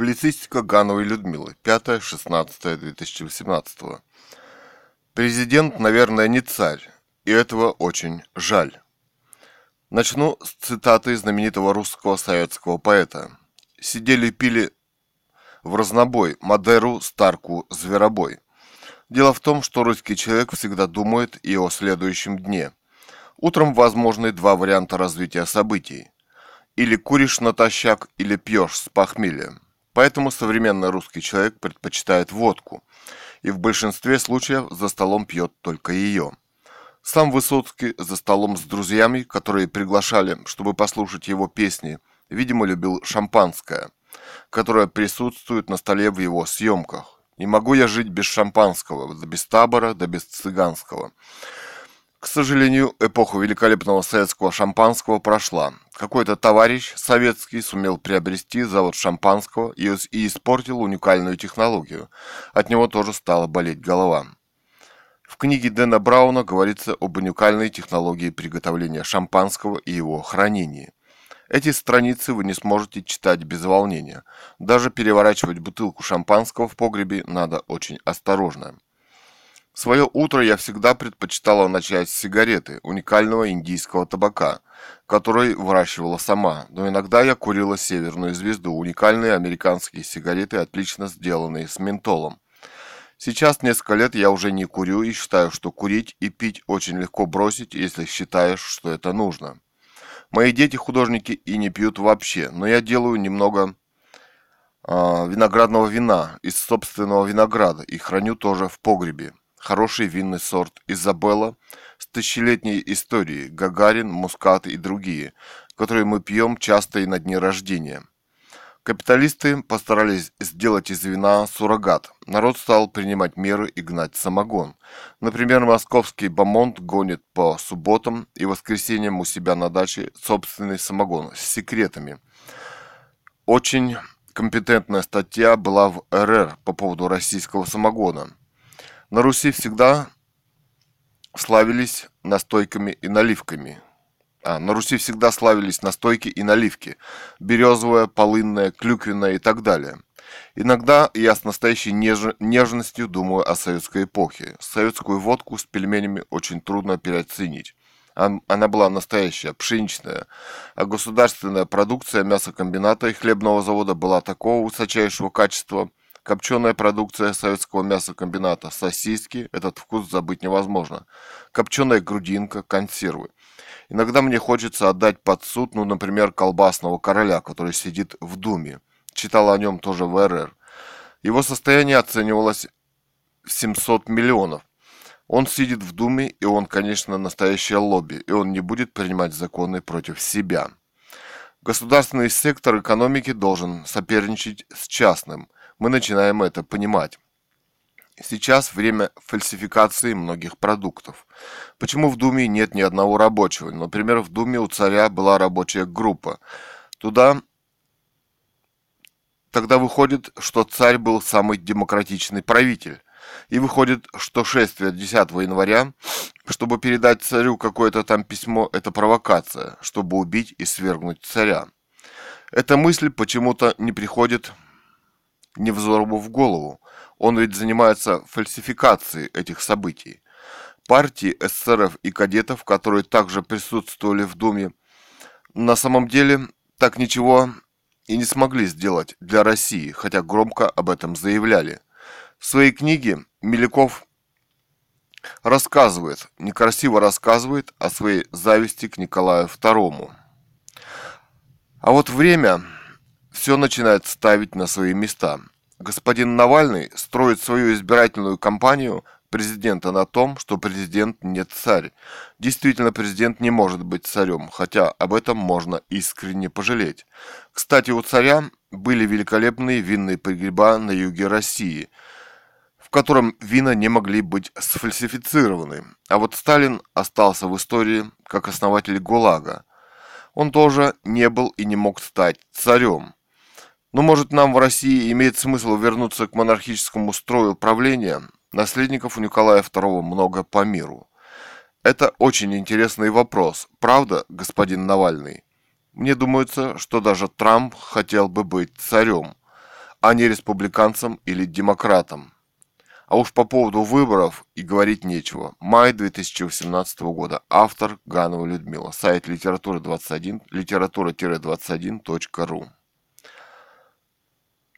Публицистика Гановой Людмилы. 5-16-2018. Президент, наверное, не царь, и этого очень жаль. Начну с цитаты знаменитого русского советского поэта. Сидели пили в разнобой Мадеру, Старку, Зверобой. Дело в том, что русский человек всегда думает и о следующем дне. Утром возможны два варианта развития событий. Или куришь натощак, или пьешь с похмелья. Поэтому современный русский человек предпочитает водку. И в большинстве случаев за столом пьет только ее. Сам Высоцкий за столом с друзьями, которые приглашали, чтобы послушать его песни, видимо, любил шампанское, которое присутствует на столе в его съемках. Не могу я жить без шампанского, да без табора, да без цыганского. К сожалению, эпоха великолепного советского шампанского прошла. Какой-то товарищ советский сумел приобрести завод шампанского и, испортил уникальную технологию. От него тоже стала болеть голова. В книге Дэна Брауна говорится об уникальной технологии приготовления шампанского и его хранении. Эти страницы вы не сможете читать без волнения. Даже переворачивать бутылку шампанского в погребе надо очень осторожно. Свое утро я всегда предпочитала начать с сигареты, уникального индийского табака, который выращивала сама, но иногда я курила северную звезду, уникальные американские сигареты, отлично сделанные с ментолом. Сейчас несколько лет я уже не курю и считаю, что курить и пить очень легко бросить, если считаешь, что это нужно. Мои дети художники и не пьют вообще, но я делаю немного э, виноградного вина из собственного винограда и храню тоже в погребе. Хороший винный сорт Изабелла с тысячелетней историей, Гагарин, Мускат и другие, которые мы пьем часто и на дни рождения. Капиталисты постарались сделать из вина суррогат. Народ стал принимать меры и гнать самогон. Например, московский Бамонт гонит по субботам и воскресеньям у себя на даче собственный самогон с секретами. Очень компетентная статья была в РР по поводу российского самогона. На Руси всегда славились настойками и наливками – а, на Руси всегда славились настойки и наливки. Березовая, полынная, клюквенная и так далее. Иногда я с настоящей неж... нежностью думаю о советской эпохе. Советскую водку с пельменями очень трудно переоценить. Она была настоящая, пшеничная, а государственная продукция мясокомбината и хлебного завода была такого высочайшего качества. Копченая продукция советского мясокомбината, сосиски, этот вкус забыть невозможно. Копченая грудинка, консервы – Иногда мне хочется отдать под суд, ну, например, колбасного короля, который сидит в Думе. Читал о нем тоже в РР. Его состояние оценивалось в 700 миллионов. Он сидит в Думе, и он, конечно, настоящее лобби, и он не будет принимать законы против себя. Государственный сектор экономики должен соперничать с частным. Мы начинаем это понимать. Сейчас время фальсификации многих продуктов. Почему в Думе нет ни одного рабочего? Например, в Думе у царя была рабочая группа. Туда тогда выходит, что царь был самый демократичный правитель. И выходит, что шествие 10 января, чтобы передать царю какое-то там письмо, это провокация, чтобы убить и свергнуть царя. Эта мысль почему-то не приходит Невзорову в голову. Он ведь занимается фальсификацией этих событий. Партии эсеров и кадетов, которые также присутствовали в Думе, на самом деле так ничего и не смогли сделать для России, хотя громко об этом заявляли. В своей книге Миляков рассказывает, некрасиво рассказывает о своей зависти к Николаю II. А вот время все начинает ставить на свои места – господин Навальный строит свою избирательную кампанию президента на том, что президент не царь. Действительно, президент не может быть царем, хотя об этом можно искренне пожалеть. Кстати, у царя были великолепные винные погреба на юге России, в котором вина не могли быть сфальсифицированы. А вот Сталин остался в истории как основатель ГУЛАГа. Он тоже не был и не мог стать царем. Но может нам в России имеет смысл вернуться к монархическому строю правления? Наследников у Николая II много по миру. Это очень интересный вопрос, правда, господин Навальный? Мне думается, что даже Трамп хотел бы быть царем. а не республиканцам или демократам. А уж по поводу выборов и говорить нечего. Май 2018 года. Автор Ганова Людмила. Сайт литература 21, литература-21.ру.